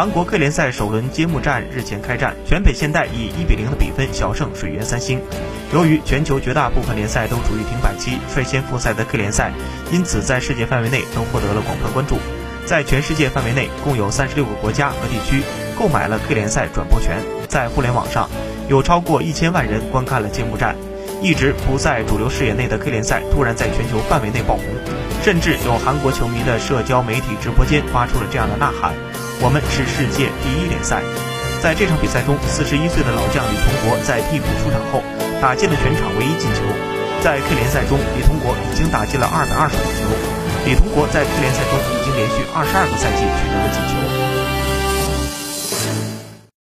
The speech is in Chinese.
韩国 K 联赛首轮揭幕战日前开战，全北现代以一比零的比分小胜水原三星。由于全球绝大部分联赛都处于停摆期，率先复赛的 K 联赛因此在世界范围内都获得了广泛关注。在全世界范围内，共有三十六个国家和地区购买了 K 联赛转播权。在互联网上，有超过一千万人观看了揭幕战。一直不在主流视野内的 K 联赛突然在全球范围内爆红，甚至有韩国球迷的社交媒体直播间发出了这样的呐喊：“我们是世界第一联赛。”在这场比赛中，四十一岁的老将李同国在替补出场后打进了全场唯一进球。在 K 联赛中，李同国已经打进了二百二十五球。李同国在 K 联赛中已经连续二十二个赛季取得了进球。